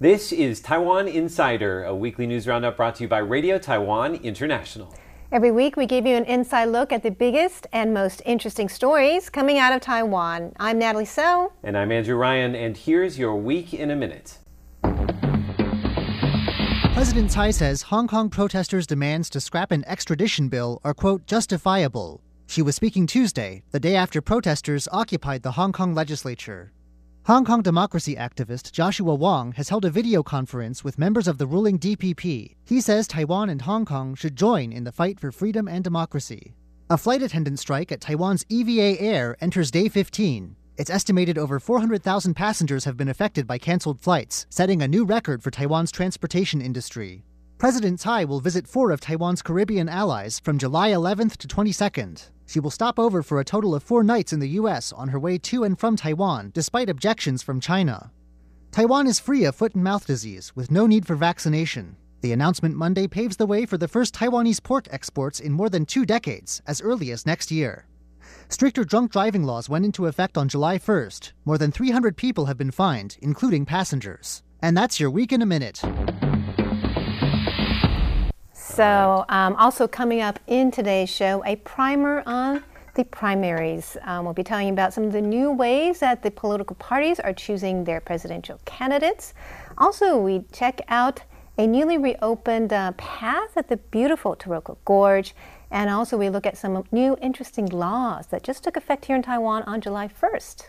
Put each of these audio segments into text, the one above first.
This is Taiwan Insider, a weekly news roundup brought to you by Radio Taiwan International. Every week, we give you an inside look at the biggest and most interesting stories coming out of Taiwan. I'm Natalie So. And I'm Andrew Ryan, and here's your week in a minute. President Tsai says Hong Kong protesters' demands to scrap an extradition bill are, quote, justifiable. She was speaking Tuesday, the day after protesters occupied the Hong Kong legislature. Hong Kong democracy activist Joshua Wong has held a video conference with members of the ruling DPP. He says Taiwan and Hong Kong should join in the fight for freedom and democracy. A flight attendant strike at Taiwan's EVA Air enters day 15. It's estimated over 400,000 passengers have been affected by canceled flights, setting a new record for Taiwan's transportation industry. President Tsai will visit four of Taiwan's Caribbean allies from July 11th to 22nd. She will stop over for a total of four nights in the U.S. on her way to and from Taiwan, despite objections from China. Taiwan is free of foot and mouth disease, with no need for vaccination. The announcement Monday paves the way for the first Taiwanese pork exports in more than two decades, as early as next year. Stricter drunk driving laws went into effect on July 1st. More than 300 people have been fined, including passengers. And that's your week in a minute. So, um, also coming up in today's show, a primer on the primaries. Um, we'll be telling you about some of the new ways that the political parties are choosing their presidential candidates. Also, we check out a newly reopened uh, path at the beautiful Taroko Gorge. And also, we look at some new interesting laws that just took effect here in Taiwan on July 1st.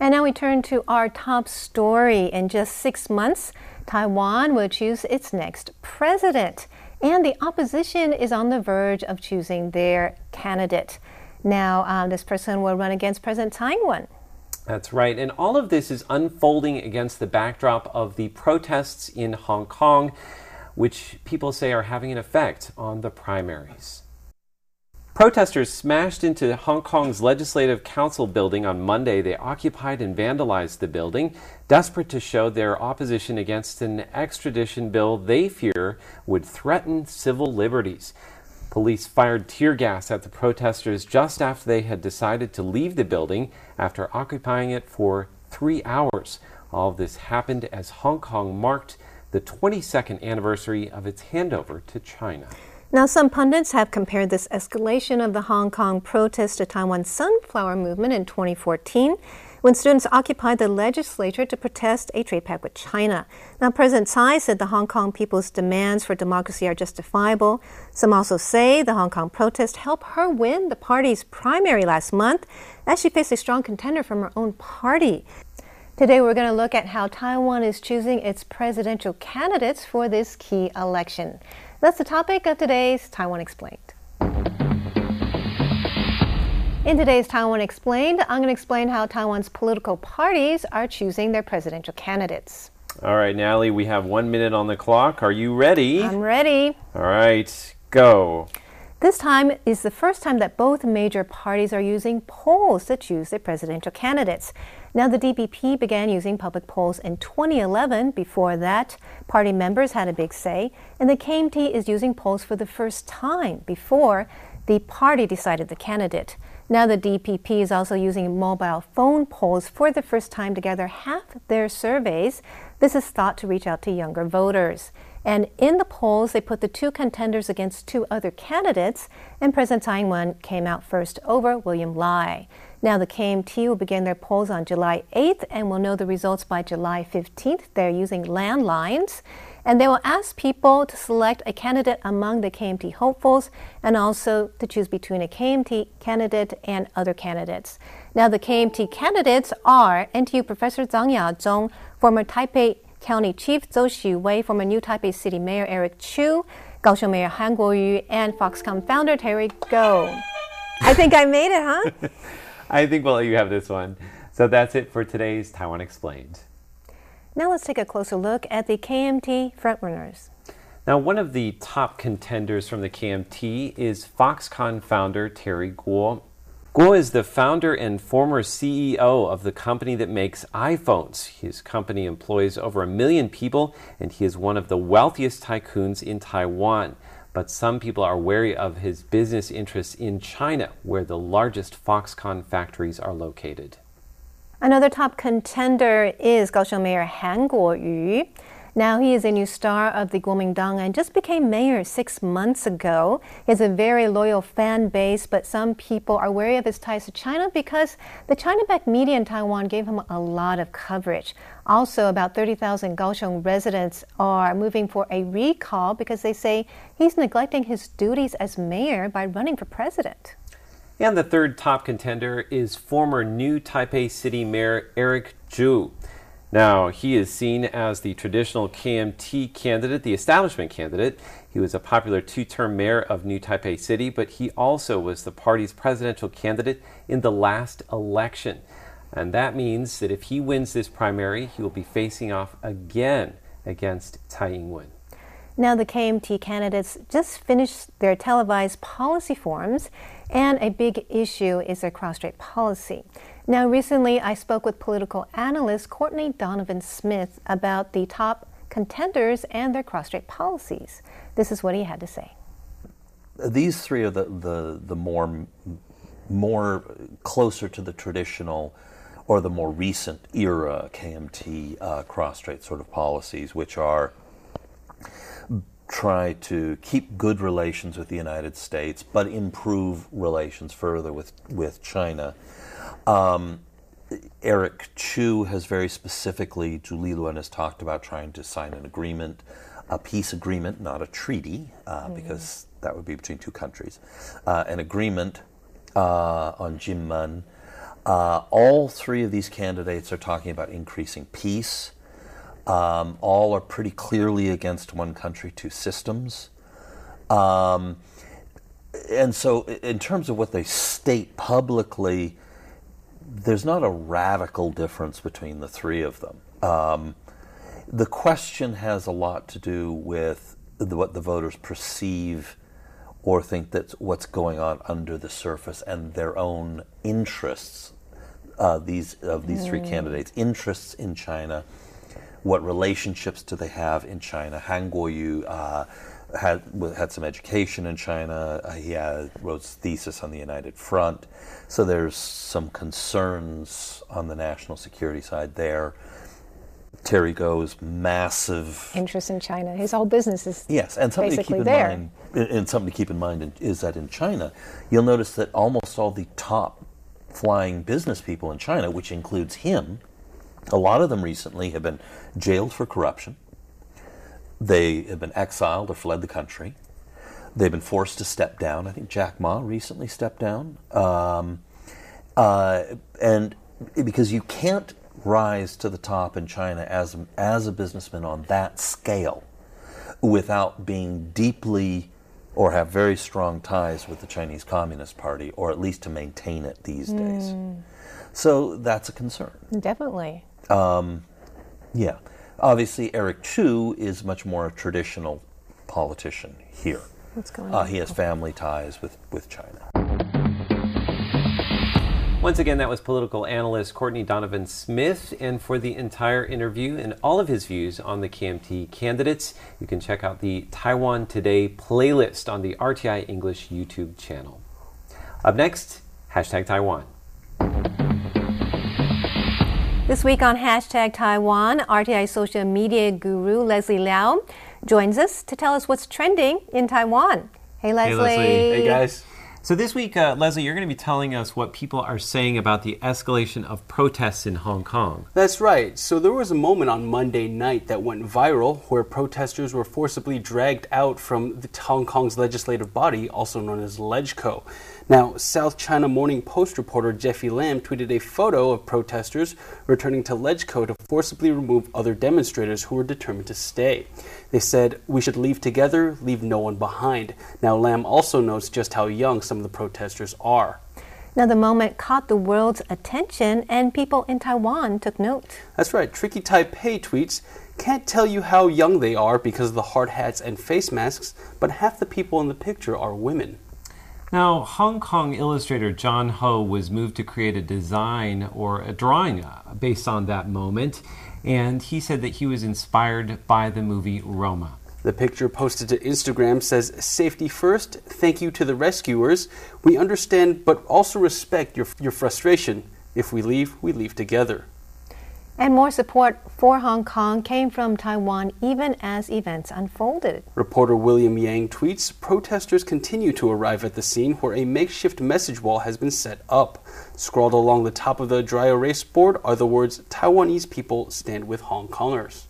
And now we turn to our top story. In just six months, Taiwan will choose its next president and the opposition is on the verge of choosing their candidate. Now, uh, this person will run against President Tsai Ing-wen. That's right. And all of this is unfolding against the backdrop of the protests in Hong Kong, which people say are having an effect on the primaries. Protesters smashed into Hong Kong's Legislative Council building on Monday. They occupied and vandalized the building, desperate to show their opposition against an extradition bill they fear would threaten civil liberties. Police fired tear gas at the protesters just after they had decided to leave the building after occupying it for three hours. All of this happened as Hong Kong marked the 22nd anniversary of its handover to China. Now, some pundits have compared this escalation of the Hong Kong protest to Taiwan's sunflower movement in 2014 when students occupied the legislature to protest a trade pact with China. Now, President Tsai said the Hong Kong people's demands for democracy are justifiable. Some also say the Hong Kong protest helped her win the party's primary last month as she faced a strong contender from her own party. Today, we're going to look at how Taiwan is choosing its presidential candidates for this key election. That's the topic of today's Taiwan Explained. In today's Taiwan Explained, I'm going to explain how Taiwan's political parties are choosing their presidential candidates. All right, Natalie, we have one minute on the clock. Are you ready? I'm ready. All right, go. This time is the first time that both major parties are using polls to choose their presidential candidates. Now, the DPP began using public polls in 2011. Before that, party members had a big say, and the KMT is using polls for the first time before the party decided the candidate. Now, the DPP is also using mobile phone polls for the first time to gather half their surveys. This is thought to reach out to younger voters. And in the polls, they put the two contenders against two other candidates, and President Tsai Ing-wen came out first over William Lai. Now, the KMT will begin their polls on July 8th and will know the results by July 15th. They're using landlines. And they will ask people to select a candidate among the KMT hopefuls and also to choose between a KMT candidate and other candidates. Now, the KMT candidates are NTU Professor Zhang Yazhong, former Taipei County Chief Zhou Xiwei, former New Taipei City Mayor Eric Chu, Kaohsiung Mayor Han Kuo-yu, and Foxconn founder Terry Gou. I think I made it, huh? I think we'll let you have this one. So that's it for today's Taiwan Explained. Now let's take a closer look at the KMT frontrunners. Now, one of the top contenders from the KMT is Foxconn founder Terry Gou. Gou is the founder and former CEO of the company that makes iPhones. His company employs over a million people, and he is one of the wealthiest tycoons in Taiwan but some people are wary of his business interests in China, where the largest Foxconn factories are located. Another top contender is Kaohsiung Mayor Han Kuo-yu. Now he is a new star of the Kuomintang and just became mayor six months ago. He has a very loyal fan base, but some people are wary of his ties to China because the China-backed media in Taiwan gave him a lot of coverage. Also, about 30,000 Kaohsiung residents are moving for a recall because they say he's neglecting his duties as mayor by running for president. And the third top contender is former new Taipei City Mayor Eric Chu. Now, he is seen as the traditional KMT candidate, the establishment candidate. He was a popular two term mayor of New Taipei City, but he also was the party's presidential candidate in the last election. And that means that if he wins this primary, he will be facing off again against Tsai Ing wen. Now, the KMT candidates just finished their televised policy forums, and a big issue is their cross strait policy. Now, recently I spoke with political analyst Courtney Donovan Smith about the top contenders and their cross strait policies. This is what he had to say. These three are the, the, the more, more closer to the traditional or the more recent era KMT uh, cross strait sort of policies, which are try to keep good relations with the United States, but improve relations further with, with China um, Eric Chu has very specifically, Zhu Lilun has talked about trying to sign an agreement, a peace agreement, not a treaty, uh, mm-hmm. because that would be between two countries, uh, an agreement uh, on Jinmen. Uh, all three of these candidates are talking about increasing peace. Um, all are pretty clearly against one country, two systems. Um, and so, in terms of what they state publicly, there's not a radical difference between the three of them. Um, the question has a lot to do with the, what the voters perceive or think that's what's going on under the surface and their own interests. Uh, these of these mm. three candidates' interests in China. What relationships do they have in China? Han Kuo-yu uh, had had some education in China. Uh, he had, wrote his thesis on the United Front, so there's some concerns on the national security side there. Terry Gou's massive interest in China. His whole business is yes, and something to keep in there. mind, and something to keep in mind is that in China, you'll notice that almost all the top flying business people in China, which includes him, a lot of them recently have been jailed for corruption they have been exiled or fled the country. They've been forced to step down. I think Jack Ma recently stepped down. Um, uh, and because you can't rise to the top in China as, as a businessman on that scale without being deeply or have very strong ties with the Chinese Communist Party, or at least to maintain it these mm. days. So that's a concern. Definitely. Um, yeah. Obviously, Eric Chu is much more a traditional politician here. What's going uh, on? he has family ties with, with China. Once again, that was political analyst Courtney Donovan Smith. And for the entire interview and all of his views on the KMT candidates, you can check out the Taiwan Today playlist on the RTI English YouTube channel. Up next, hashtag Taiwan. This week on Hashtag Taiwan, RTI social media guru Leslie Liao joins us to tell us what's trending in Taiwan. Hey, Leslie. Hey, Leslie. Hey, guys. So, this week, uh, Leslie, you're going to be telling us what people are saying about the escalation of protests in Hong Kong. That's right. So, there was a moment on Monday night that went viral where protesters were forcibly dragged out from the Hong Kong's legislative body, also known as LegCo. Now, South China Morning Post reporter Jeffie Lam tweeted a photo of protesters returning to LegCo to forcibly remove other demonstrators who were determined to stay. They said, We should leave together, leave no one behind. Now, Lam also notes just how young some of the protesters are. Now, the moment caught the world's attention, and people in Taiwan took note. That's right. Tricky Taipei tweets Can't tell you how young they are because of the hard hats and face masks, but half the people in the picture are women. Now, Hong Kong illustrator John Ho was moved to create a design or a drawing uh, based on that moment, and he said that he was inspired by the movie Roma. The picture posted to Instagram says, Safety first, thank you to the rescuers. We understand but also respect your, your frustration. If we leave, we leave together. And more support for Hong Kong came from Taiwan even as events unfolded. Reporter William Yang tweets Protesters continue to arrive at the scene where a makeshift message wall has been set up. Scrawled along the top of the dry erase board are the words Taiwanese people stand with Hong Kongers.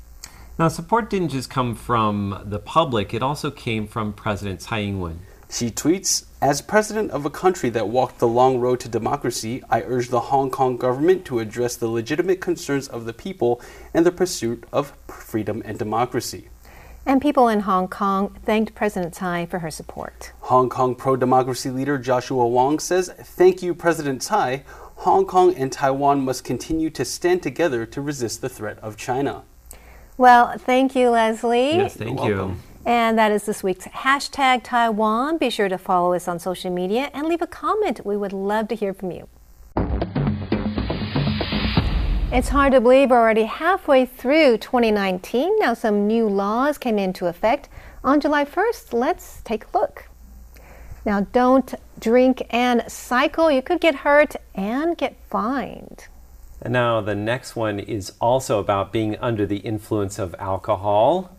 Now, support didn't just come from the public, it also came from President Tsai Ing wen. She tweets As president of a country that walked the long road to democracy, I urge the Hong Kong government to address the legitimate concerns of the people and the pursuit of freedom and democracy. And people in Hong Kong thanked President Tsai for her support. Hong Kong pro democracy leader Joshua Wong says, Thank you, President Tsai. Hong Kong and Taiwan must continue to stand together to resist the threat of China. Well, thank you, Leslie. Yes, thank You're you. And that is this week's hashtag Taiwan. Be sure to follow us on social media and leave a comment. We would love to hear from you. It's hard to believe we're already halfway through 2019. Now, some new laws came into effect on July 1st. Let's take a look. Now, don't drink and cycle. You could get hurt and get fined. And now the next one is also about being under the influence of alcohol.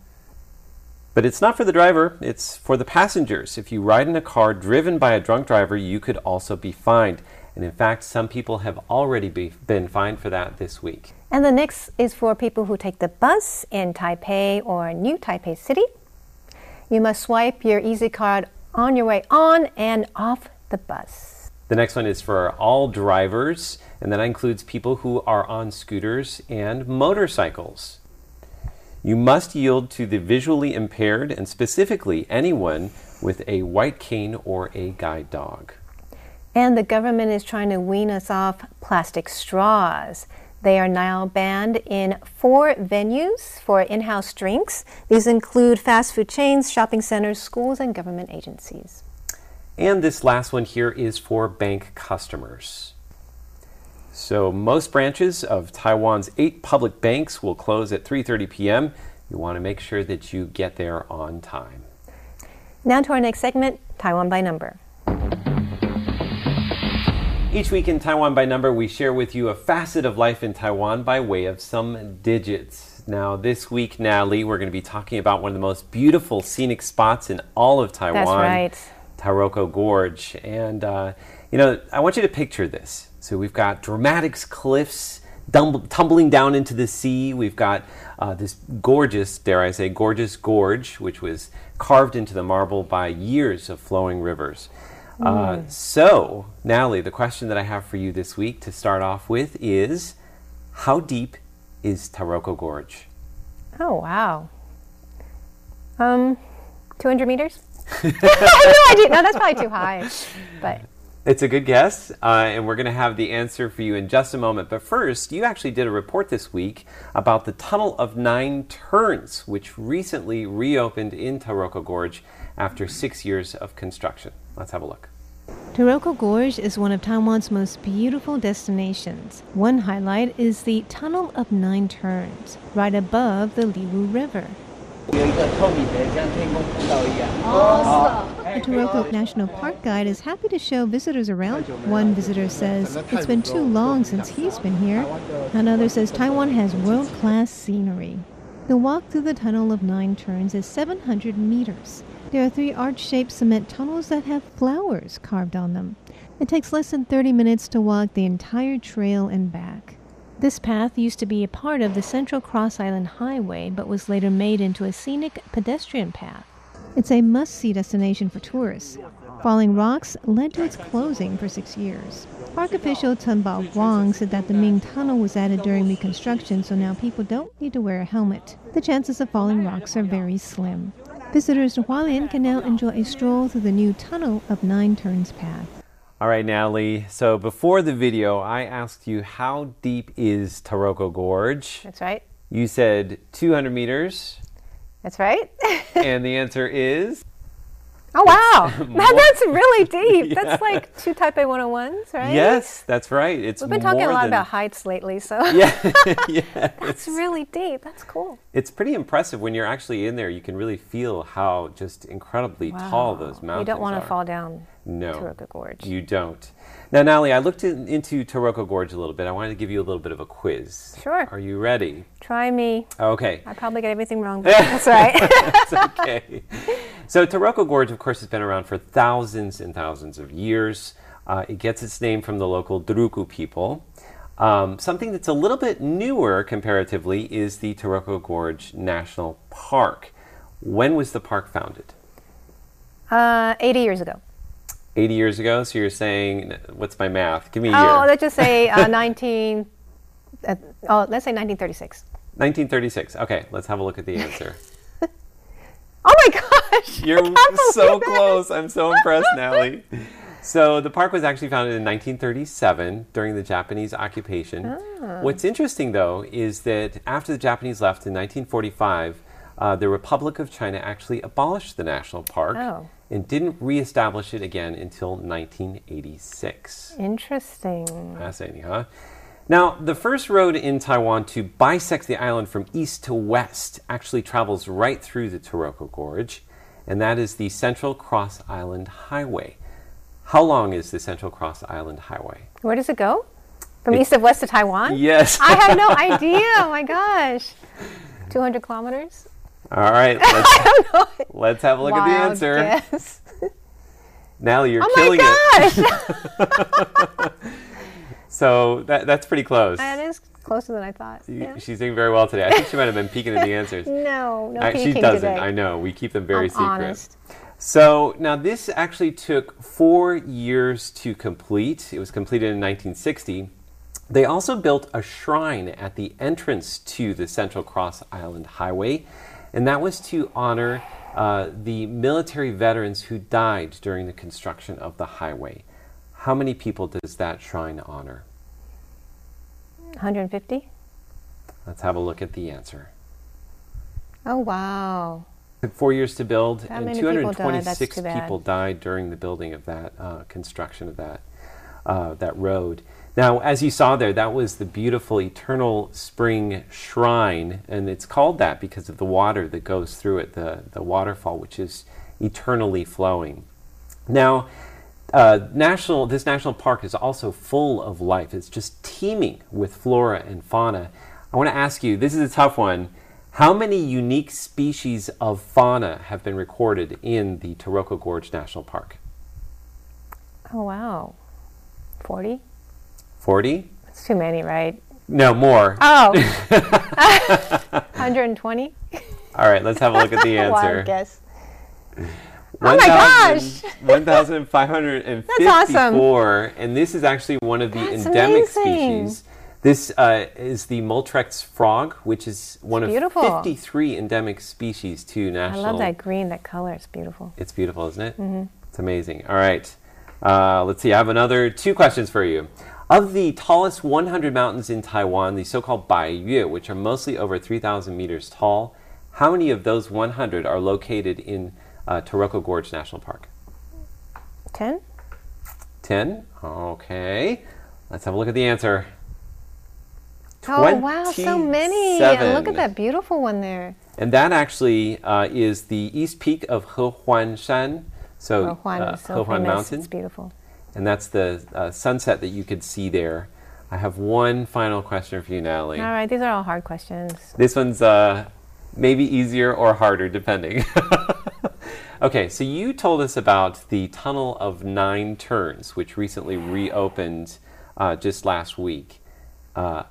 But it's not for the driver, it's for the passengers. If you ride in a car driven by a drunk driver, you could also be fined. And in fact, some people have already be, been fined for that this week. And the next is for people who take the bus in Taipei or New Taipei City. You must swipe your Easy Card on your way on and off the bus. The next one is for all drivers, and that includes people who are on scooters and motorcycles. You must yield to the visually impaired and specifically anyone with a white cane or a guide dog. And the government is trying to wean us off plastic straws. They are now banned in four venues for in house drinks. These include fast food chains, shopping centers, schools, and government agencies. And this last one here is for bank customers. So most branches of Taiwan's eight public banks will close at 3:30 p.m. You want to make sure that you get there on time. Now to our next segment Taiwan by Number. Each week in Taiwan by Number, we share with you a facet of life in Taiwan by way of some digits. Now, this week, Natalie, we're going to be talking about one of the most beautiful scenic spots in all of Taiwan. That's right. Taroko Gorge. And, uh, you know, I want you to picture this. So we've got dramatic cliffs tumbling down into the sea. We've got uh, this gorgeous, dare I say, gorgeous gorge, which was carved into the marble by years of flowing rivers. Uh, so, Natalie, the question that I have for you this week to start off with is How deep is Taroko Gorge? Oh, wow. Um, 200 meters? I no idea. No, that's probably too high. But It's a good guess, uh, and we're going to have the answer for you in just a moment. But first, you actually did a report this week about the Tunnel of Nine Turns, which recently reopened in Taroko Gorge after six years of construction. Let's have a look. Taroko Gorge is one of Taiwan's most beautiful destinations. One highlight is the Tunnel of Nine Turns, right above the Liwu River. The Taroko National Park Guide is happy to show visitors around. One visitor says it's been too long since he's been here. Another says Taiwan has world class scenery. The walk through the Tunnel of Nine Turns is 700 meters. There are three arch shaped cement tunnels that have flowers carved on them. It takes less than 30 minutes to walk the entire trail and back. This path used to be a part of the Central Cross Island Highway but was later made into a scenic pedestrian path. It's a must see destination for tourists. Falling rocks led to its closing for six years. Park official Chen Bao Guang said that the Ming Tunnel was added during reconstruction, so now people don't need to wear a helmet. The chances of falling rocks are very slim. Visitors to Hualien can now enjoy a stroll through the new Tunnel of Nine Turns path. All right, Natalie. So before the video, I asked you how deep is Taroko Gorge? That's right. You said 200 meters, That's right. and the answer is oh, wow. That, that's really deep. Yeah. That's like two Taipei 101s, right? yes, that's right. It's We've been talking a lot than- about heights lately, so yeah, yeah. that's really deep. That's cool. It's pretty impressive when you're actually in there. You can really feel how just incredibly tall those mountains are. You don't want to fall down. No. Taroko Gorge. You don't. Now, Natalie, I looked in, into Taroko Gorge a little bit. I wanted to give you a little bit of a quiz. Sure. Are you ready? Try me. Okay. I probably get everything wrong, but that's right. It's okay. So, Taroko Gorge, of course, has been around for thousands and thousands of years. Uh, it gets its name from the local Truku people. Um, something that's a little bit newer comparatively is the Taroko Gorge National Park. When was the park founded? uh, 80 years ago. 80 years ago. So you're saying, what's my math? Give me a Oh, year. Oh, let's just say uh, 19. Uh, oh, let's say 1936. 1936. Okay, let's have a look at the answer. Oh my gosh! You're so close. I'm so impressed, Natalie. So the park was actually founded in 1937 during the Japanese occupation. Ah. What's interesting, though, is that after the Japanese left in 1945, uh, the Republic of China actually abolished the national park Oh. And didn't reestablish it again until 1986. Interesting. Fascinating, huh? Now, the first road in Taiwan to bisect the island from east to west actually travels right through the Taroko Gorge, and that is the Central Cross Island Highway. How long is the Central Cross Island Highway? Where does it go? From east of west to Taiwan? Yes. I have no idea. Oh my gosh. 200 kilometers? All right, let's, let's have a look at the answer. guess. Natalie, you're Oh killing it. So that, that's pretty close. that is closer than I thought. Yeah. She's doing very well today. I think she might have been peeking at the answers. No, no I- she doesn't. today. I know. We keep them very I'm secret. honest. So now this actually took four years to complete. It was completed in 1960. They also built a shrine at the entrance to the Central Cross Island Highway, and that was to honor uh, the military veterans who died during the construction of the highway. How many people does that shrine honor? 150? Let's have a look at the answer. Oh, wow. four years to build, That and many people died, 226 people died during the building of that uh, construction of that uh, that road. Now, as you saw there, that was the beautiful Eternal Spring Shrine, and it's called that because of the water that goes through it, the the waterfall, which is eternally flowing. Now, uh, national this national park is also full of life. It's just teeming with flora and fauna. I want to ask you. This is a tough one. How many unique species of fauna have been recorded in the Taroko Gorge National Park? Oh, wow. 40? Forty? That's too many, right? No, more. Oh. 120? All right, let's have a look at the answer. Wild guess. Oh my gosh! 1,554. And this is actually one of the That's endemic amazing. species. This uh, is the Moltrecht's frog, which is one of beautiful. 53 endemic species to national. I love that green, that color. It's beautiful. It's beautiful, isn't it? Mhm. It's amazing. All right. Uh, let's see. I have another two questions for you. Of the tallest 100 mountains in Taiwan, the so called Baiyue, which are mostly over 3,000 meters tall, how many of those 100 are located in uh, Taroko Gorge National Park? 10? 10? Okay. Let's have a look at the answer. Oh, wow, so many. And look at that beautiful one there. And that actually uh, is the east peak of Hehuan Shan. So, Juan uh, so Hehuan famous. Mountain. It's beautiful. And that's the uh, sunset that you could see there. I have one final question for you, Natalie. All right, these are all hard questions. This one's uh, maybe easier or harder, depending. okay, so you told us about the Tunnel of Nine Turns, which recently reopened uh, just last week. Uh,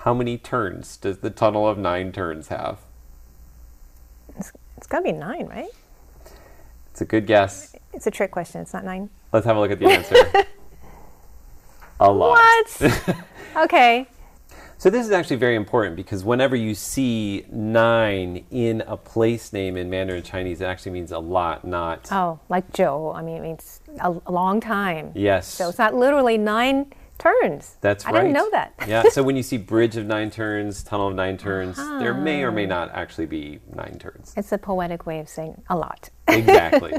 how many turns does the Tunnel of Nine Turns have? It's, it's got to be nine, right? It's a good guess. It's a trick question. It's not nine. Let's have a look at the answer. a lot. What? okay. So this is actually very important because whenever you see nine in a place name in Mandarin Chinese, it actually means a lot, not Oh, like Joe. I mean, it means a, a long time. yes. So it's not literally nine turns. That's right. I didn't know that. yeah. So when you see bridge of nine turns, tunnel of nine turns, there may or may uh-huh. not actually be nine turns. It's a poetic way of saying a lot. Exactly.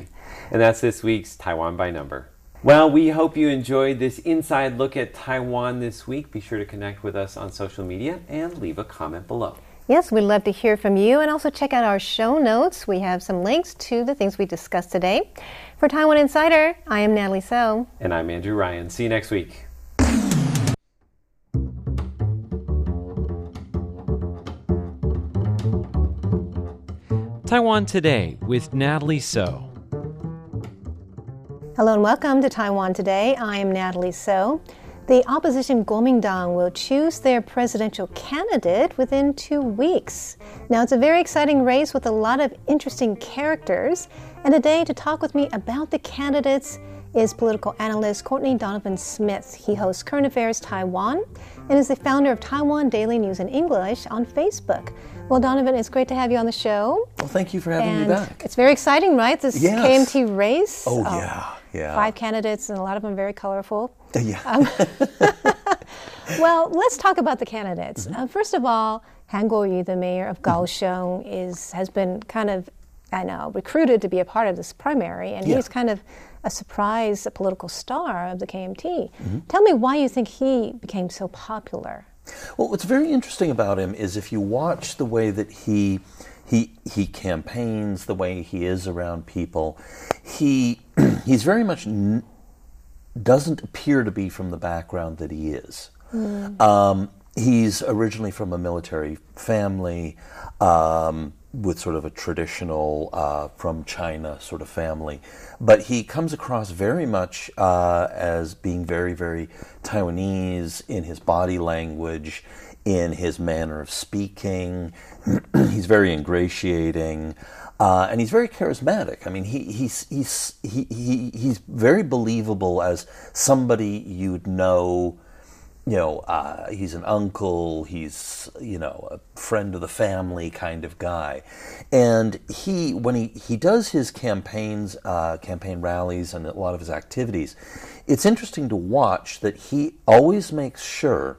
and that's this week's Taiwan by number. Well, we hope you enjoyed this inside look at Taiwan this week. Be sure to connect with us on social media and leave a comment below. Yes, we'd love to hear from you and also check out our show notes. We have some links to the things we discussed today. For Taiwan Insider, I am Natalie So. And I'm Andrew Ryan. See you next week. Taiwan Today with Natalie So. Hello and welcome to Taiwan Today. I am Natalie So. The opposition Kuomintang will choose their presidential candidate within two weeks. Now, it's a very exciting race with a lot of interesting characters. And today, to talk with me about the candidates is political analyst Courtney Donovan Smith. He hosts Current Affairs Taiwan and is the founder of Taiwan Daily News in English on Facebook. Well, Donovan, it's great to have you on the show. Well, thank you for having and me back. It's very exciting, right? This Yes. KMT race. Oh, yeah, yeah. Five candidates, and a lot of them very colorful. Yeah. Um, Well, let's talk about the candidates. Mm-hmm. Uh, first of all, Han Kuo-yu, the mayor of Kaohsiung, is has been kind of, I know, recruited to be a part of this primary, and Yeah. he's kind of a surprise a political star of the KMT. Mm-hmm. Tell me why you think he became so popular. Well, what's very interesting about him is if you watch the way that he he he campaigns, the way he is around people, he he's very much n- doesn't appear to be from the background that he is. Um, he's originally from a military family um, with sort of a traditional uh, from China sort of family, but he comes across very much uh, as being very, very Taiwanese in his body language, in his manner of speaking. he's very ingratiating. Uh, and he's very charismatic. I mean, he, he's, he's, he, he, he's very believable as somebody you'd know you know, uh, he's an uncle, he's, you know, a friend of the family kind of guy. And he, when he, he does his campaigns, uh, campaign rallies, and a lot of his activities, it's interesting to watch that he always makes sure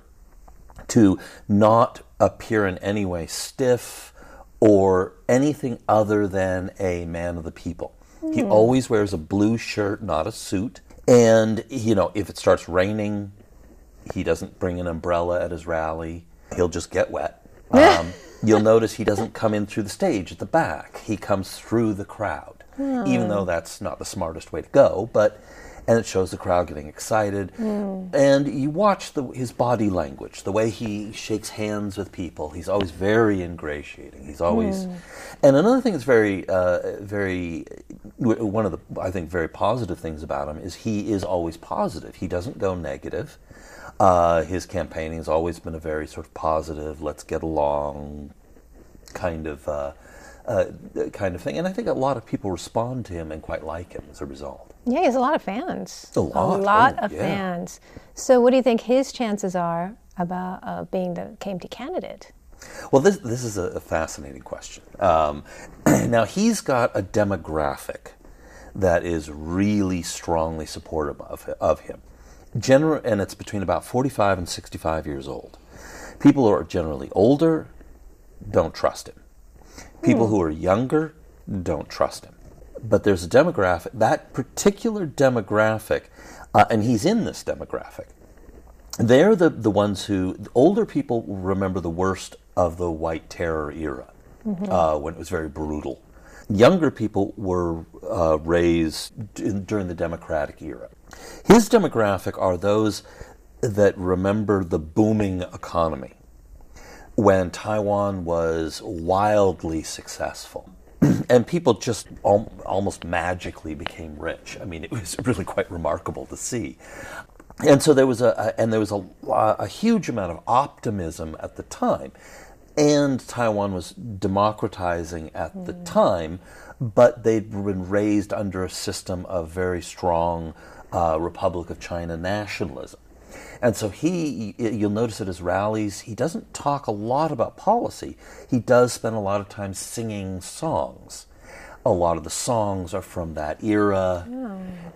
to not appear in any way stiff or anything other than a man of the people. He always wears a blue shirt, not a suit. And, you know, if it starts raining, he doesn't bring an umbrella at his rally. He'll just get wet. Um, you'll notice he doesn't come in through the stage at the back. He comes through the crowd, even though that's not the smartest way to go. But and it shows the crowd getting excited. And you watch the, his body language, the way he shakes hands with people. He's always very ingratiating. He's always. And another thing that's very, uh, very, one of the I think very positive things about him is he is always positive. He doesn't go negative. Uh, his campaigning has always been a very sort of positive, let's get along kind of uh, uh, kind of thing. And I think a lot of people respond to him and quite like him as a result. Yeah, he has a lot of fans. A lot, a lot oh, of yeah. fans. So, what do you think his chances are about uh, being the KMT candidate? Well, this this is a, a fascinating question. Um, now he's got a demographic that is really strongly supportive of of him. Gener- and it's between about forty five and sixty five years old. People who are generally older don't trust him. People who are younger don't trust him. But there's a demographic that particular demographic, uh, and he's in this demographic they're the, the ones who the older people remember the worst of the white terror era uh, when it was very brutal younger people were uh, raised during the democratic era. His demographic are those that remember the booming economy when taiwan was wildly successful and people just al- almost magically became rich. I mean it was really quite remarkable to see. And so there was a, a and there was a, a huge amount of optimism at the time and taiwan was democratizing at the time but they'd been raised under a system of very strong uh, republic of china nationalism. And so he you'll notice at his rallies he doesn't talk a lot about policy. He does spend a lot of time singing songs. A lot of the songs are from that era.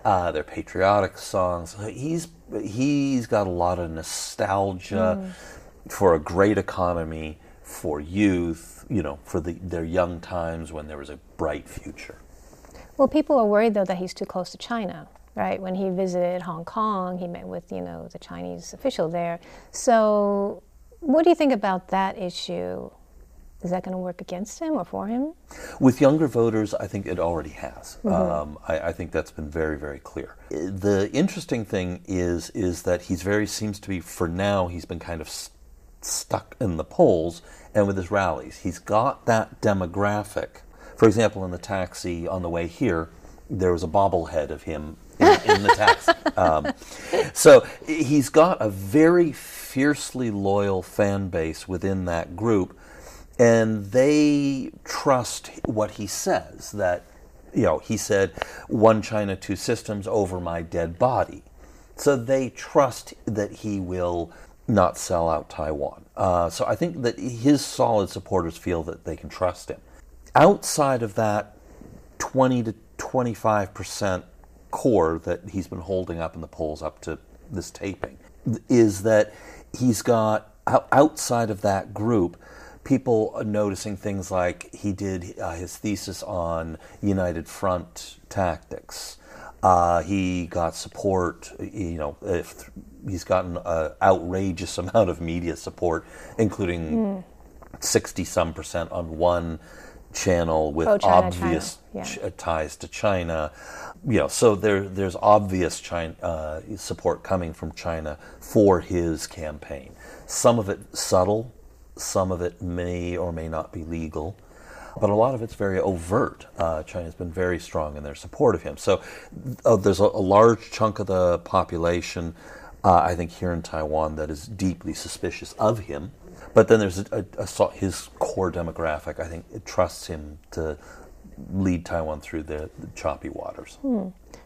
Uh, they're patriotic songs. He's he's got a lot of nostalgia for a great economy, for youth. You know, for the, their young times when there was a bright future. Well, people are worried though that he's too close to China, right? When he visited Hong Kong, he met with you know the Chinese official there. So, what do you think about that issue? Is that going to work against him or for him? With younger voters, I think it already has. Um, I, I think that's been very, very clear. The interesting thing is is that he's very seems to be for now he's been kind of stuck in the polls and with his rallies. He's got that demographic. For example, in the taxi on the way here, there was a bobblehead of him in, in the taxi. Um, so he's got a very fiercely loyal fan base within that group and they trust what he says that you know he said one china two systems over my dead body so they trust that he will not sell out taiwan uh, so i think that his solid supporters feel that they can trust him outside of that 20 to 25 percent core that he's been holding up in the polls up to this taping is that he's got outside of that group people noticing things like he did uh, his thesis on United Front tactics. Uh, he got support, you know, if he's gotten an outrageous amount of media support, including 60 some percent on one channel with Pro-China obvious China, yeah. ch- uh, ties to China. You know, so there, there's obvious China, uh, support coming from China for his campaign. Some of it subtle, some of it may or may not be legal, but a lot of it's very overt. Uh, China's been very strong in their support of him. So uh, there's a, a large chunk of the population, uh, I think, here in Taiwan that is deeply suspicious of him. But then there's a, a, a his core demographic. I think it trusts him to lead Taiwan through the, the choppy waters.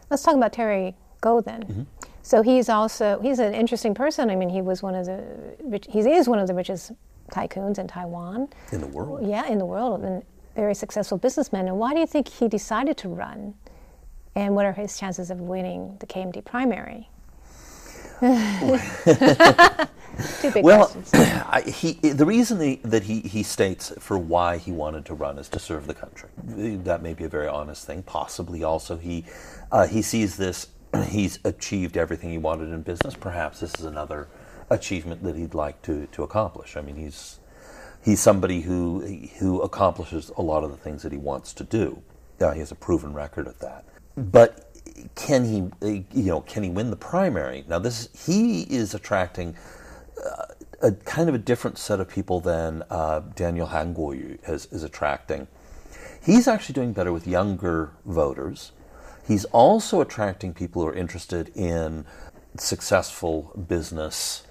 Let's talk about Terry Gou then. Mm-hmm. So he's also he's an interesting person. I mean, he was one of the he is one of the richest tycoons in Taiwan. In the world. Yeah, in the world, and very successful businessman. And why do you think he decided to run? And what are his chances of winning the KMT primary? Two big Well, questions. I, he, the reason he, that he, he states for why he wanted to run is to serve the country. That may be a very honest thing. Possibly also he uh, he sees this. He's achieved everything he wanted in business. Perhaps this is another achievement that he'd like to, to accomplish. I mean, he's he's somebody who who accomplishes a lot of the things that he wants to do. Uh, he has a proven record of that. But can he, uh, you know, can he win the primary? Now, this he is attracting a kind of a different set of people than uh, Daniel Han Kuo-yu is, is attracting. He's actually doing better with younger voters. He's also attracting people who are interested in successful business,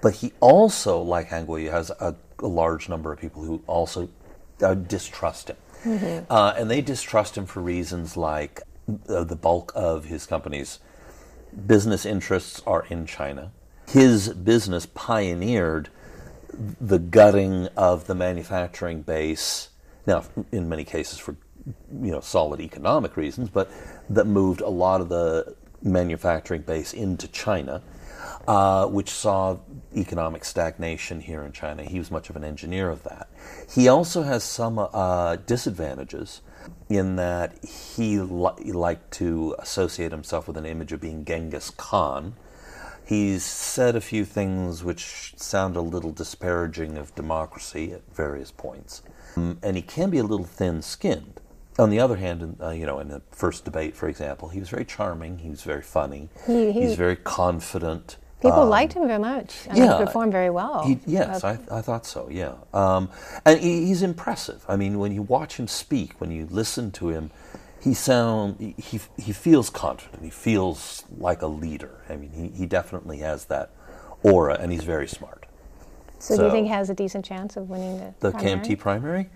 but he also, like Han Kuo-yu, has a, a large number of people who also uh, distrust him, uh, and they distrust him for reasons like uh, the bulk of his company's business interests are in China. His business pioneered the gutting of the manufacturing base. Now, in many cases for you know solid economic reasons, but that moved a lot of the manufacturing base into China, uh, which saw economic stagnation here in China. He was much of an engineer of that. He also has some uh, disadvantages in that he li- liked to associate himself with an image of being Genghis Khan. He's said a few things which sound a little disparaging of democracy at various points, Um, and he can be a little thin-skinned. On the other hand, in, uh, you know, in the first debate, for example, he was very charming. He was very funny. He- he- He's very confident. People liked him very much. I mean, yeah. he performed very well. He, yes, I, I thought so. Yeah, um, and he, he's impressive. I mean, when you watch him speak, when you listen to him, he sound he he feels confident. He feels like a leader. I mean, he, he definitely has that aura, and he's very smart. so, do you think he has a decent chance of winning the, The primary? KMT primary,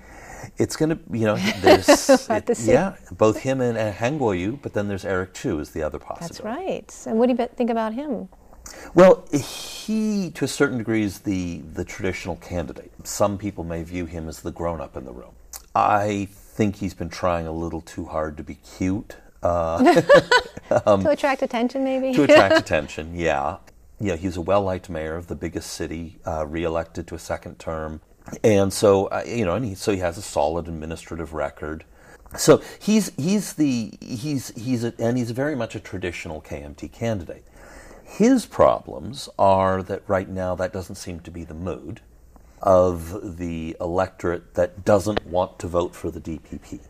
it's going to you know there's it- yeah both him and, and Han Kuo-yu, but then there's Eric Chu is the other possibility. That's right. And what do you think about him? Well, he, to a certain degree, is the, the traditional candidate. Some people may view him as the grown up in the room. I think he's been trying a little too hard to be cute, uh, to attract attention, maybe? Um, to attract attention, yeah. Yeah, he's a well liked mayor of the biggest city, uh, re elected to a second term. And so, uh, you know, and he, so he has a solid administrative record. So he's he's the he's he's a, and he's very much a traditional KMT candidate. His problems are that right now that doesn't seem to be the mood. of the electorate that doesn't want to vote for the DPP.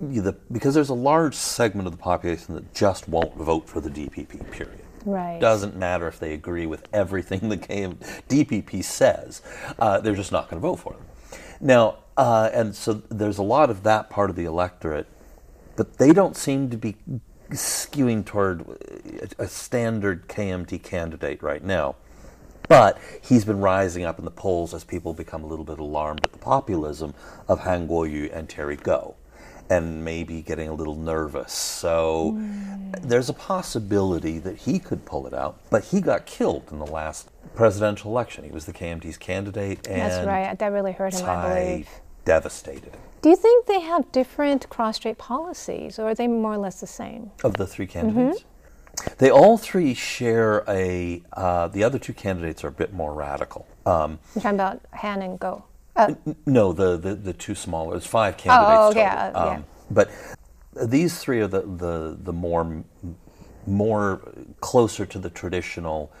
The, because there's a large segment of the population that just won't vote for the DPP, period. Right. Doesn't matter if they agree with everything the DPP says, uh, they're just not going to vote for them. Now, uh, and so there's a lot of that part of the electorate, but they don't seem to be skewing toward a standard KMT candidate right now. But he's been rising up in the polls as people become a little bit alarmed at the populism of Han Kuo-yu and Terry Gou and maybe getting a little nervous. So mm. there's a possibility that he could pull it out, but he got killed in the last presidential election. He was the KMT's candidate, and that's right. That really hurt him. I believe devastated him. Do you think they have different cross-strait policies, or are they more or less the same? Of the three candidates. Mm-hmm. They all three share a. Uh, the other two candidates are a bit more radical. Um, You're talking about Han and Gou. Uh, no, the, the, the two smaller. It's five candidates. Oh, okay. Uh, um, yeah. But these three are the, the, the more more closer to the traditional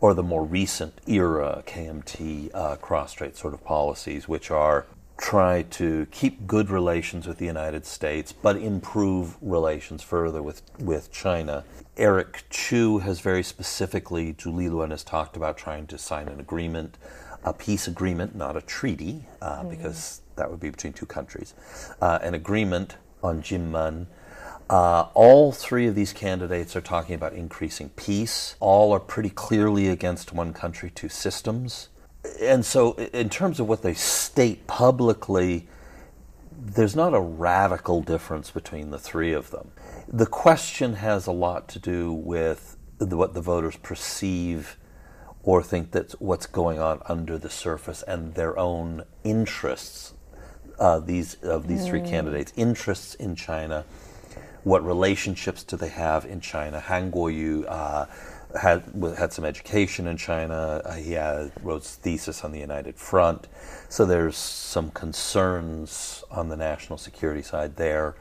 or the more recent era KMT uh, cross-strait sort of policies, which are try to keep good relations with the United States, but improve relations further with, with China. Eric Chu has very specifically, Zhu Lilun has talked about trying to sign an agreement, a peace agreement, not a treaty, uh, mm-hmm. because that would be between two countries, uh, an agreement on Jinmen. Uh, all three of these candidates are talking about increasing peace. All are pretty clearly against one country, two systems and so, in terms of what they state publicly, there's not a radical difference between the three of them. The question has a lot to do with the, what the voters perceive or think that's what's going on under the surface and their own interests. Uh, these of these mm. three candidates, interests in China. What relationships do they have in China? Han Kuo-yu, uh, had had some education in China. Uh, he had, wrote his thesis on the United Front. So there's some concerns on the national security side there.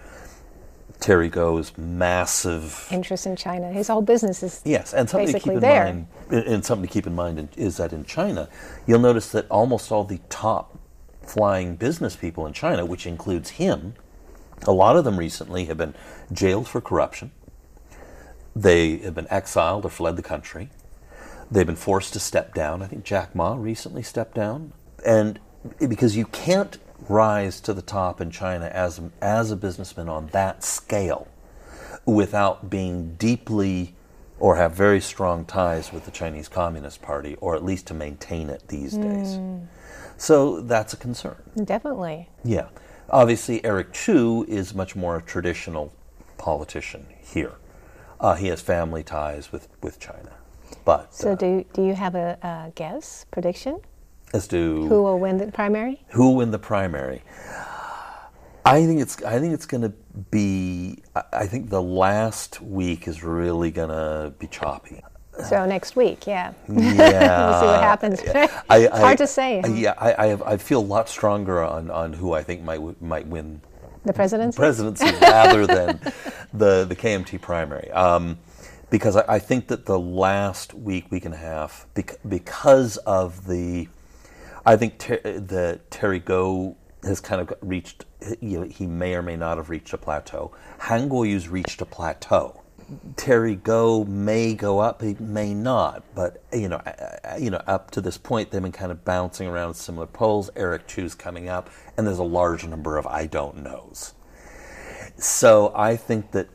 Terry Gou's massive interest in China. His whole business is yes, and something to keep in there. mind. And something to keep in mind is that in China, you'll notice that almost all the top flying business people in China, which includes him, a lot of them recently have been jailed for corruption they have been exiled or fled the country. They've been forced to step down. I think Jack Ma recently stepped down. And because you can't rise to the top in China as, as a businessman on that scale without being deeply or have very strong ties with the Chinese Communist Party, or at least to maintain it these mm. days. So that's a concern. Definitely. Yeah. Obviously, Eric Chu is much more a traditional politician here. Uh, he has family ties with, with China. But so, uh, do do you have a, a, guess prediction as to who will win the primary? Who will win the primary? I think it's I think it's going to be. I think the last week is really going to be choppy. So next week, yeah. Yeah. we'll see what happens. I, it's hard to say. Huh? Yeah, I, I, have, I feel a lot stronger on, on who I think might might win the presidency? Presidency rather than the, the KMT primary. Um, because I, I, think that the last week, week and a half, bec- because of the, I think ter- the Terry Gou has kind of reached, you know, he may or may not have reached a plateau. Han Kuo-yu's reached a plateau. Terry Gou may go up, he may not, but you know, you know, up to this point, they've been kind of bouncing around similar polls. Eric Chu's coming up, and there's a large number of I don't knows. So I think that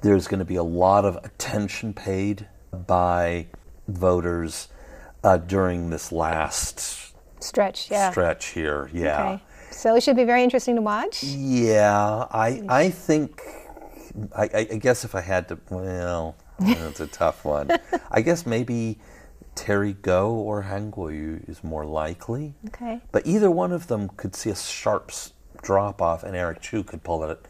there's going to be a lot of attention paid by voters uh, during this last stretch. Yeah. Stretch here, yeah. Okay. So it should be very interesting to watch. Yeah, I I think I, I, guess if I had to, well, it's a tough one. I guess maybe Terry Gou or Han is more likely. Okay. But either one of them could see a sharp drop off, and Eric Chu could pull it.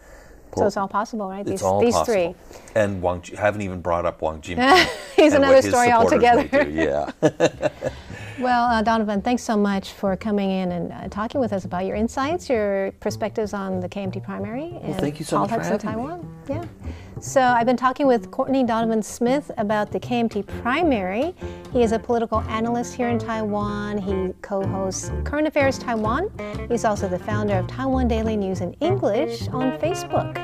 Pull so it's all possible, right? It's these, all these possible. three. And Wang, haven't even brought up Wang Jin. He's another story altogether. Yeah. Well, uh, Donovan, thanks so much for coming in and uh, talking with us about your insights, your perspectives on the KMT primary, and well, thank you so politics much in Taiwan. Me. Yeah. So I've been talking with Courtney Donovan Smith about the KMT primary. He is a political analyst here in Taiwan. He co-hosts Current Affairs Taiwan. He's also the founder of Taiwan Daily News in English on Facebook.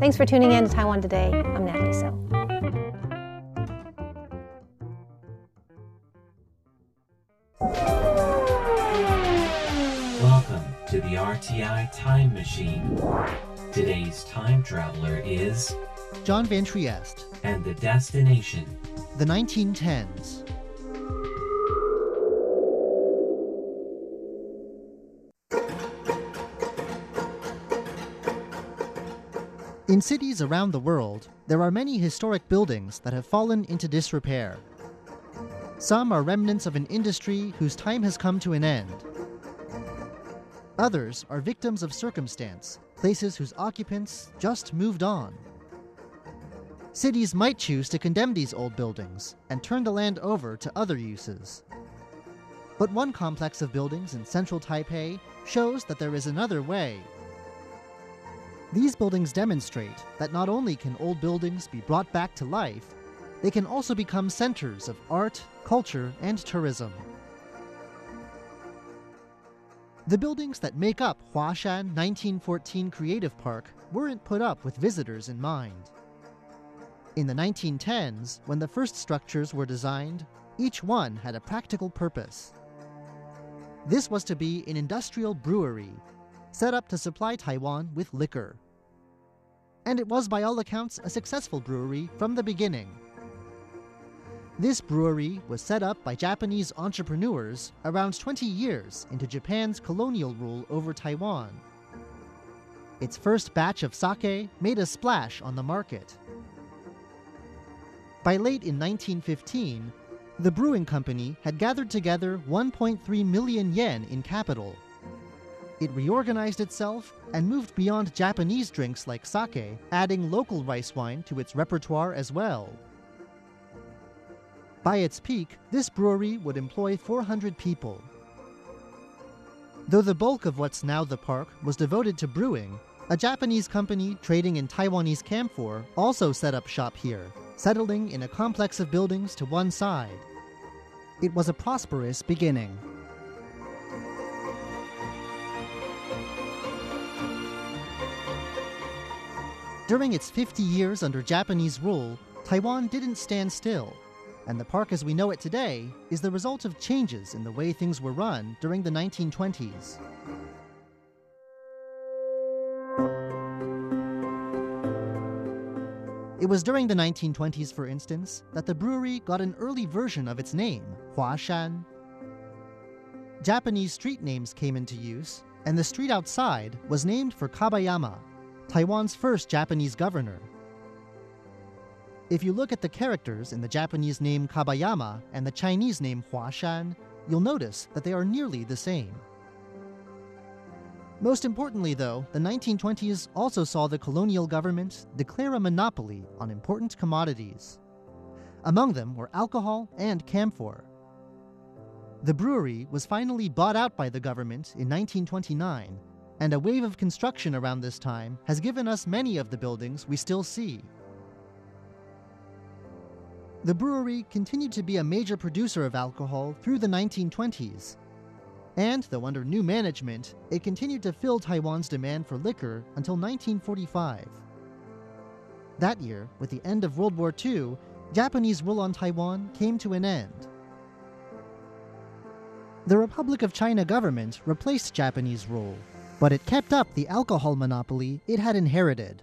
Thanks for tuning in to Taiwan Today. I'm Natalie So. Welcome to the RTI Time Machine. Today's time traveler is, John Van Trieste, and the destination, the 1910s. In cities around the world, there are many historic buildings that have fallen into disrepair. Some are remnants of an industry whose time has come to an end. Others are victims of circumstance, places whose occupants just moved on. Cities might choose to condemn these old buildings and turn the land over to other uses. But one complex of buildings in central Taipei shows that there is another way. These buildings demonstrate that not only can old buildings be brought back to life, they can also become centers of art, culture, and tourism. The buildings that make up Huashan 1914 Creative Park weren't put up with visitors in mind. In the 1910s, when the first structures were designed, each one had a practical purpose. This was to be an industrial brewery, set up to supply Taiwan with liquor. And it was, by all accounts, a successful brewery from the beginning. This brewery was set up by Japanese entrepreneurs around 20 years into Japan's colonial rule over Taiwan. Its first batch of sake made a splash on the market. By late in 1915, the brewing company had gathered together 1.3 million yen in capital. It reorganized itself and moved beyond Japanese drinks like sake, adding local rice wine to its repertoire as well. By its peak, this brewery would employ 400 people. Though the bulk of what's now the park was devoted to brewing, a Japanese company trading in Taiwanese camphor also set up shop here, settling in a complex of buildings to one side. It was a prosperous beginning. During its 50 years under Japanese rule, Taiwan didn't stand still, and the park as we know it today is the result of changes in the way things were run during the 1920s. It was during the 1920s, for instance, that the brewery got an early version of its name, Huashan. Japanese street names came into use, and the street outside was named for Kabayama, Taiwan's first Japanese governor. If you look at the characters in the Japanese name Kabayama and the Chinese name Huashan, you'll notice that they are nearly the same. Most importantly, though, the 1920s also saw the colonial government declare a monopoly on important commodities. Among them were alcohol and camphor. The brewery was finally bought out by the government in 1929, and a wave of construction around this time has given us many of the buildings we still see. The brewery continued to be a major producer of alcohol through the 1920s. And though under new management, it continued to fill Taiwan's demand for liquor until 1945. That year, with the end of World War II, Japanese rule on Taiwan came to an end. The Republic of China government replaced Japanese rule, but it kept up the alcohol monopoly it had inherited.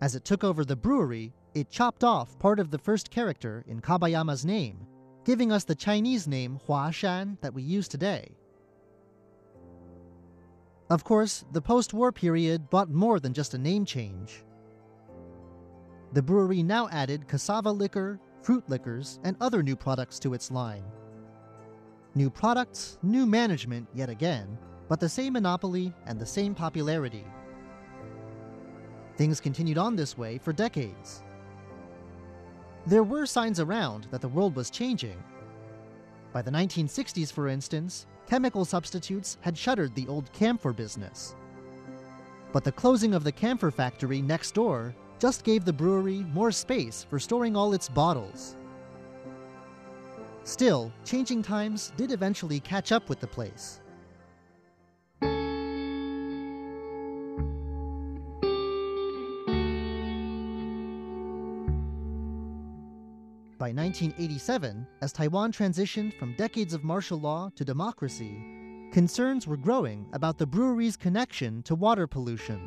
As it took over the brewery, it chopped off part of the first character in Kabayama's name, giving us the Chinese name Huashan that we use today. Of course, the post war period brought more than just a name change. The brewery now added cassava liquor, fruit liquors, and other new products to its line. New products, new management yet again, but the same monopoly and the same popularity. Things continued on this way for decades. There were signs around that the world was changing. By the 1960s, for instance, chemical substitutes had shuttered the old camphor business. But the closing of the camphor factory next door just gave the brewery more space for storing all its bottles. Still, changing times did eventually catch up with the place. By 1987, as Taiwan transitioned from decades of martial law to democracy, concerns were growing about the brewery's connection to water pollution.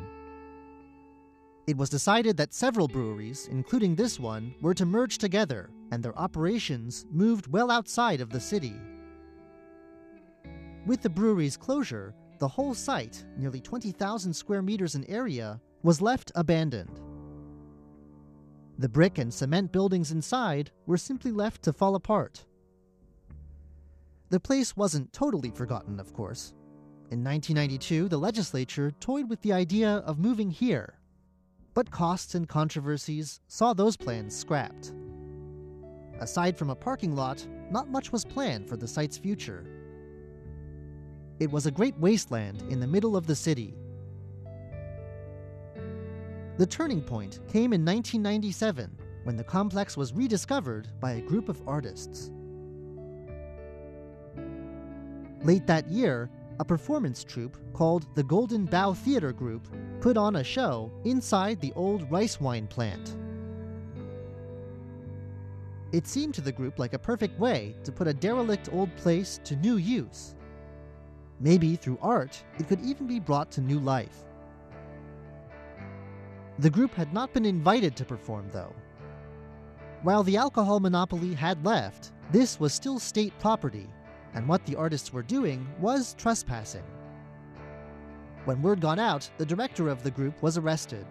It was decided that several breweries, including this one, were to merge together, and their operations moved well outside of the city. With the brewery's closure, the whole site, nearly 20,000 square meters in area, was left abandoned. The brick and cement buildings inside were simply left to fall apart. The place wasn't totally forgotten, of course. In 1992, the legislature toyed with the idea of moving here, but costs and controversies saw those plans scrapped. Aside from a parking lot, not much was planned for the site's future. It was a great wasteland in the middle of the city, the turning point came in 1997 when the complex was rediscovered by a group of artists. Late that year, a performance troupe called the Golden Bough Theater Group put on a show inside the old rice wine plant. It seemed to the group like a perfect way to put a derelict old place to new use. Maybe through art, it could even be brought to new life. The group had not been invited to perform, though. While the alcohol monopoly had left, this was still state property, and what the artists were doing was trespassing. When word got out, the director of the group was arrested.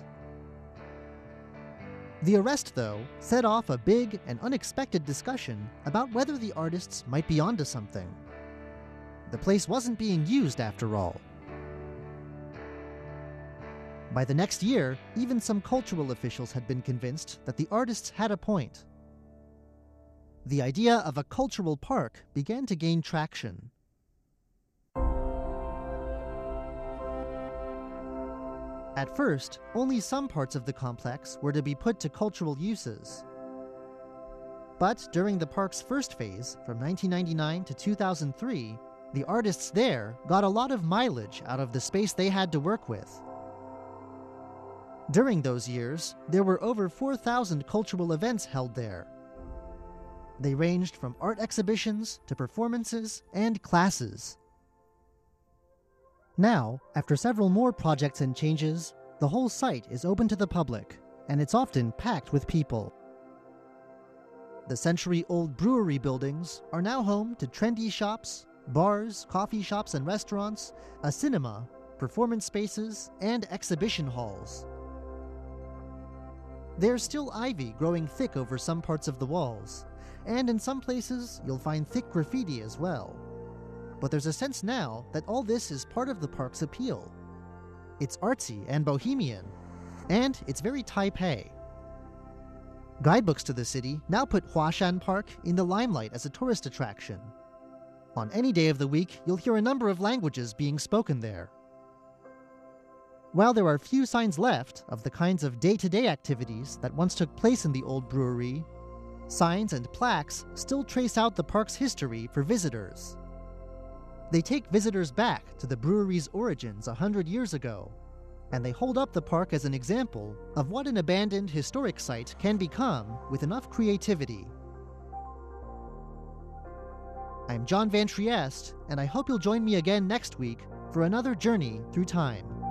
The arrest, though, set off a big and unexpected discussion about whether the artists might be onto something. The place wasn't being used after all. By the next year, even some cultural officials had been convinced that the artists had a point. The idea of a cultural park began to gain traction. At first, only some parts of the complex were to be put to cultural uses. But during the park's first phase, from 1999 to 2003, the artists there got a lot of mileage out of the space they had to work with. During those years, there were over 4,000 cultural events held there. They ranged from art exhibitions to performances and classes. Now, after several more projects and changes, the whole site is open to the public, and it's often packed with people. The century old brewery buildings are now home to trendy shops, bars, coffee shops and restaurants, a cinema, performance spaces, and exhibition halls. There's still ivy growing thick over some parts of the walls, and in some places you'll find thick graffiti as well. But there's a sense now that all this is part of the park's appeal. It's artsy and bohemian, and it's very Taipei. Guidebooks to the city now put Huashan Park in the limelight as a tourist attraction. On any day of the week, you'll hear a number of languages being spoken there. While there are few signs left of the kinds of day to day activities that once took place in the old brewery, signs and plaques still trace out the park's history for visitors. They take visitors back to the brewery's origins a hundred years ago, and they hold up the park as an example of what an abandoned historic site can become with enough creativity. I'm John Van Trieste, and I hope you'll join me again next week for another journey through time.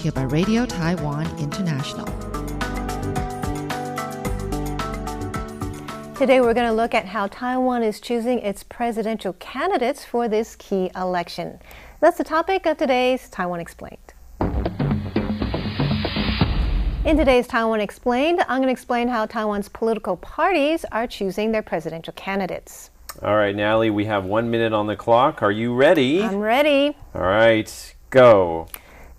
To you by Radio Taiwan International. Today, we're going to look at how Taiwan is choosing its presidential candidates for this key election. That's the topic of today's Taiwan Explained. In today's Taiwan Explained, I'm going to explain how Taiwan's political parties are choosing their presidential candidates. All right, Natalie, we have one minute on the clock. Are you ready? I'm ready. All right, go.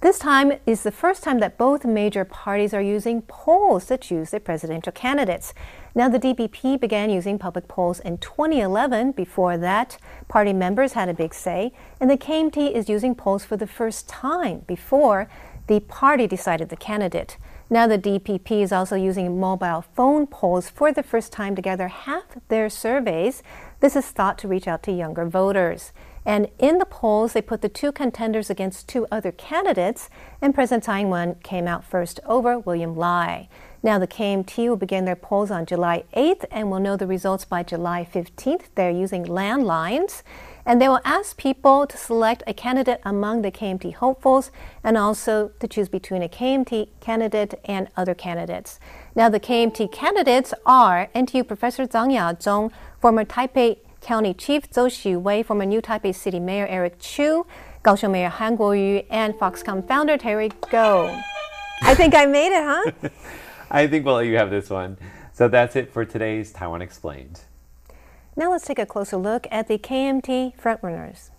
This time is the first time that both major parties are using polls to choose their presidential candidates. Now, the DPP began using public polls in 2011. Before that, party members had a big say, and the KMT is using polls for the first time before the party decided the candidate. Now, the DPP is also using mobile phone polls for the first time to gather half their surveys. This is thought to reach out to younger voters. And in the polls, they put the two contenders against two other candidates, and President Tsai Ing-wen came out first over William Lai. Now, the KMT will begin their polls on July 8th and will know the results by July 15th. They're using landlines. And they will ask people to select a candidate among the KMT hopefuls and also to choose between a KMT candidate and other candidates. Now, the KMT candidates are NTU Professor Zhang Yazhong, former Taipei County Chief Zhou Xiwei, former New Taipei City Mayor Eric Chu, Kaohsiung Mayor Han Kuo-yu, and Foxconn founder Terry Gou. I think I made it, huh? I think we'll let you have this one. So that's it for today's Taiwan Explained. Now let's take a closer look at the KMT frontrunners.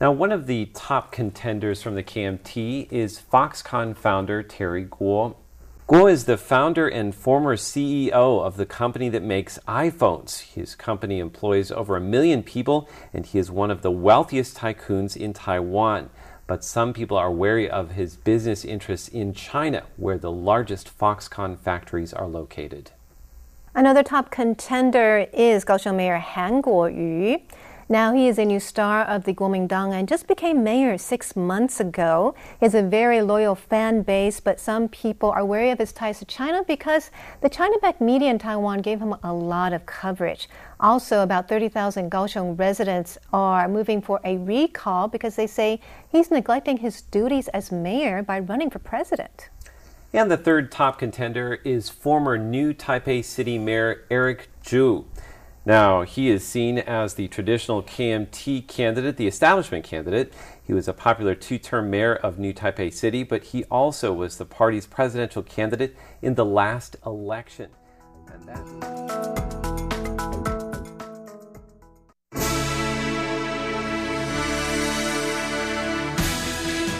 Now, one of the top contenders from the KMT is Foxconn founder Terry Gou. Gou is the founder and former CEO of the company that makes iPhones. His company employs over a million people, and he is one of the wealthiest tycoons in Taiwan. But some people are wary of his business interests in China, where the largest Foxconn factories are located. Another top contender is Kaohsiung Mayor Han Kuo-yu. Now he is a new star of the Kuomintang and just became mayor six months ago. He has a very loyal fan base, but some people are wary of his ties to China because the China-backed media in Taiwan gave him a lot of coverage. Also, about 30,000 Kaohsiung residents are moving for a recall because they say he's neglecting his duties as mayor by running for president. And the third top contender is former new Taipei City Mayor Eric Chu. Now, he is seen as the traditional KMT candidate, the establishment candidate. He was a popular two term mayor of New Taipei City, but he also was the party's presidential candidate in the last election.